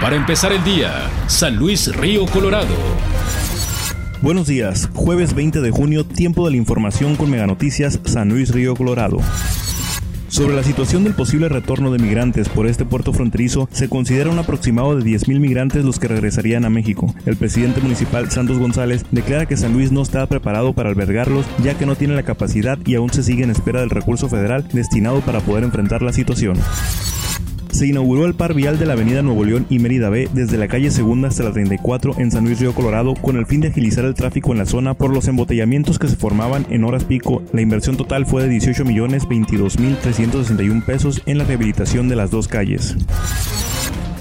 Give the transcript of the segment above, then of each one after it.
Para empezar el día, San Luis Río Colorado. Buenos días, jueves 20 de junio, tiempo de la información con Mega Noticias San Luis Río Colorado. Sobre la situación del posible retorno de migrantes por este puerto fronterizo, se considera un aproximado de 10.000 migrantes los que regresarían a México. El presidente municipal Santos González declara que San Luis no está preparado para albergarlos ya que no tiene la capacidad y aún se sigue en espera del recurso federal destinado para poder enfrentar la situación se inauguró el par vial de la avenida Nuevo León y Mérida B desde la calle Segunda hasta la 34 en San Luis Río Colorado con el fin de agilizar el tráfico en la zona por los embotellamientos que se formaban en horas pico. La inversión total fue de 18 millones 22 mil 361 pesos en la rehabilitación de las dos calles.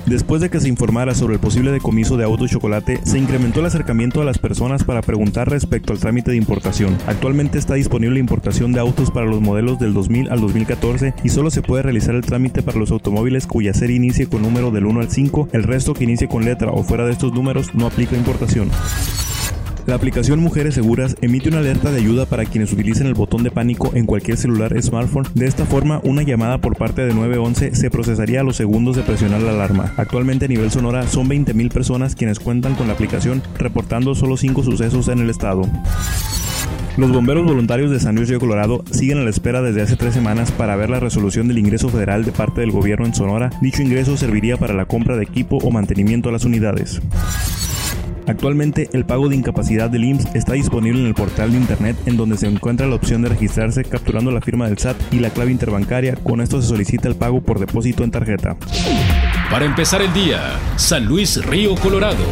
Después de que se informara sobre el posible decomiso de auto y chocolate, se incrementó el acercamiento a las personas para preguntar respecto al trámite de importación. Actualmente está disponible importación de autos para los modelos del 2000 al 2014 y solo se puede realizar el trámite para los automóviles cuya serie inicie con número del 1 al 5, el resto que inicie con letra o fuera de estos números no aplica importación. La aplicación Mujeres Seguras emite una alerta de ayuda para quienes utilicen el botón de pánico en cualquier celular smartphone. De esta forma, una llamada por parte de 911 se procesaría a los segundos de presionar la alarma. Actualmente a nivel Sonora son 20.000 personas quienes cuentan con la aplicación, reportando solo 5 sucesos en el estado. Los bomberos voluntarios de San Luis Río Colorado siguen a la espera desde hace tres semanas para ver la resolución del ingreso federal de parte del gobierno en Sonora. Dicho ingreso serviría para la compra de equipo o mantenimiento a las unidades. Actualmente el pago de incapacidad del IMSS está disponible en el portal de internet en donde se encuentra la opción de registrarse capturando la firma del SAT y la clave interbancaria. Con esto se solicita el pago por depósito en tarjeta. Para empezar el día, San Luis Río Colorado.